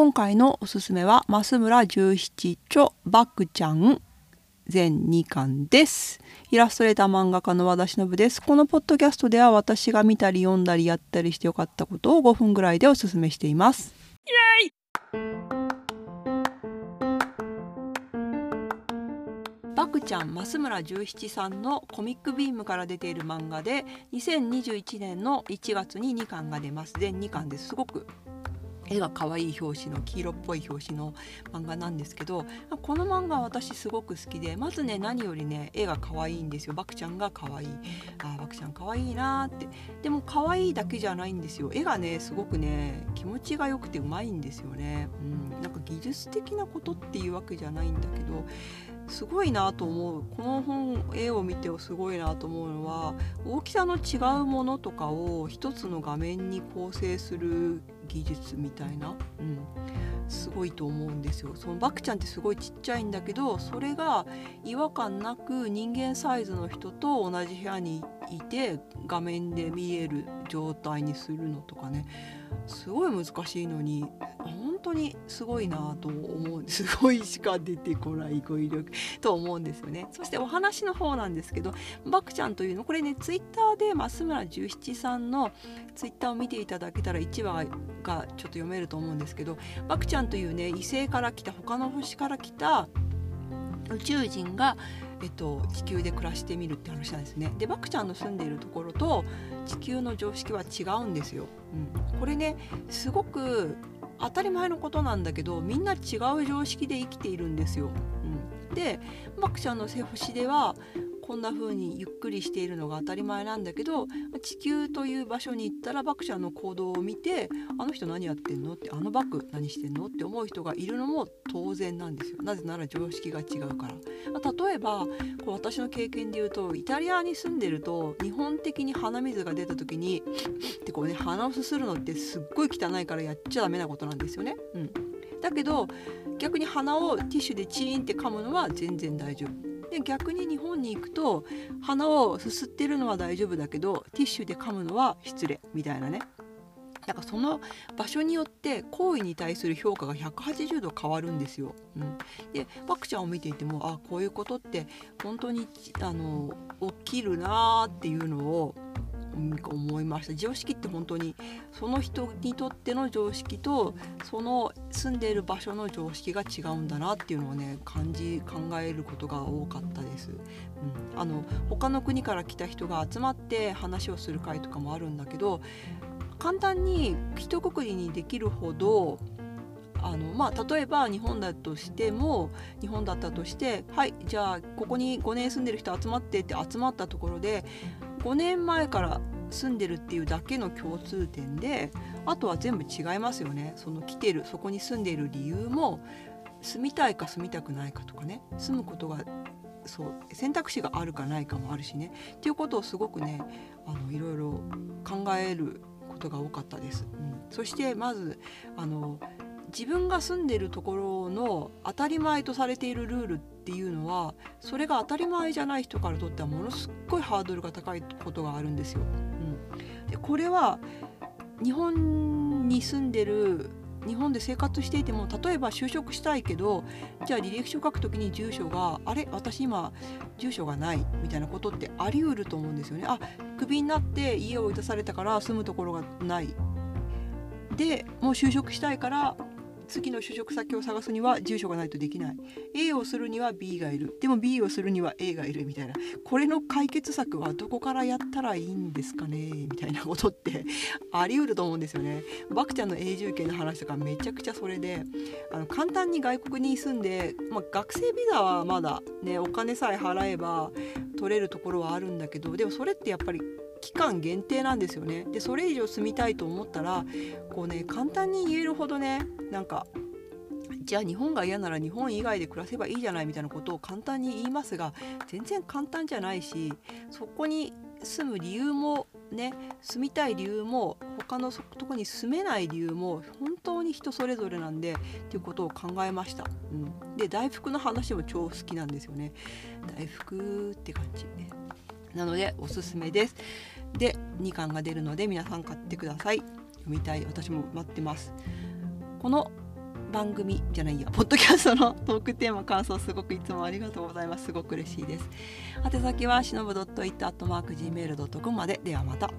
今回のおすすめは増村十七著バクちゃん全2巻です。イラストレーター漫画家の和田忍です。このポッドキャストでは私が見たり読んだりやったりしてよかったことを5分ぐらいでおすすめしています。イエイ！バクちゃん増村十七さんのコミックビームから出ている漫画で2021年の1月に2巻が出ます。全2巻です。すごく絵が可愛い表紙の黄色っぽい表紙の漫画なんですけどこの漫画私すごく好きでまずね何よりね絵が可愛いんですよ。バクちゃんが可愛い。あバクちゃん可愛いなって。でも可愛いだけじゃないんですよ。絵がねすごくね気持ちが良くてうまいんですよね、うん、なんか技術的なことっていうわけじゃないんだけどすごいなと思う。この本絵を見てすごいなと思うのは大きさの違うものとかを一つの画面に構成する技術みたいな、うん、すごいと思うんですよ。そのバクちゃんってすごいちっちゃいんだけどそれが違和感なく人間サイズの人と同じ部屋にいて画面で見える状態にするのとかね。すごい難しいのに本当にすごいなと思う すごいしか出てこない語彙力と思うんですよねそしてお話の方なんですけどバクちゃんというのこれねツイッターで増村十七さんのツイッターを見ていただけたら1話がちょっと読めると思うんですけどバクちゃんというね異星から来た他の星から来た宇宙人がえっと、地球で暮らしてみるって話なんですね。でバクちゃんの住んでいるところと地球の常識は違うんですよ。うん、これねすごく当たり前のことなんだけどみんな違う常識で生きているんですよ。うん、でマクちゃんの星ではこんな風にゆっくりしているのが当たり前なんだけど地球という場所に行ったらバクちゃんの行動を見てあの人何やってんの？ってあのバク何してんの？って思う人がいるのも当然なんですよ。なぜなら常識が違うから。例えばこう私の経験で言うとイタリアに住んでると日本的に鼻水が出た時にってこうね鼻をすするのってすっごい汚いからやっちゃダメなことなんですよね。うん、だけど逆に鼻をティッシュでチーンって噛むのは全然大丈夫。で逆に日本に行くと鼻をすすってるのは大丈夫だけどティッシュで噛むのは失礼みたいなねだからその場所によって行為に対する評価が180度変わるんですよ。うん、でパクちゃんを見ていてもあこういうことって本当にあの起きるなーっていうのを思いました常識って本当にその人にとっての常識とその住んでいる場所の常識が違うんだなっていうのをね感じ考えることが多かったです。うん、あの他の国から来た人が集まって話をする会とかもあるんだけど簡単に一括りにできるほどあのまあ、例えば日本だとしても日本だったとしてはいじゃあここに5年住んでる人集まってって集まったところで5年前から住んでるっていうだけの共通点であとは全部違いますよね。その来てるそこに住んでいる理由も住みたいか住みたくないかとかね。住むことがそう選択肢があるかないかもあるしね。っていうことをすごくねあのいろいろ考えることが多かったです。うん、そしてまずあの自分が住んでるところの当たり前とされているルールっていうのはそれが当たり前じゃない人からとってはものすっごいハードルが高いことがあるんですよ。うん、でこれは日本に住んでる日本で生活していても例えば就職したいけどじゃあ履歴書書くときに住所があれ私今住所がないみたいなことってあり得ると思うんですよね。あクビになって家を追い出されたから住むところがないでもう就職したいから次の就職先を探すには住所がないとできない。A をするには B がいる。でも B をするには A がいるみたいな。これの解決策はどこからやったらいいんですかね？みたいなことって あり得ると思うんですよね。バクちゃんの永住権の話とかめちゃくちゃそれで。あの簡単に外国に住んで、まあ、学生ビザはまだねお金さえ払えば取れるところはあるんだけどでもそれってやっぱり期間限定なんですよね。でそれ以上住みたいと思ったらこうね簡単に言えるほどねなんかじゃあ日本が嫌なら日本以外で暮らせばいいじゃないみたいなことを簡単に言いますが全然簡単じゃないしそこに住む理由もね住みたい理由も他のとこに住めない理由も本当に人それぞれなんでっていうことを考えました、うん、で大福の話も超好きなんですよね。大福って感じ。ね。なのでおすすめです。で2巻が出るので皆さん買ってください。読みたい。私も待ってます。この番組じゃないや。ポッドキャストのトークテーマ感想すごくいつもありがとうございます。すごく嬉しいです。宛先はしのぶ .it.gmail.com まで。ではまた。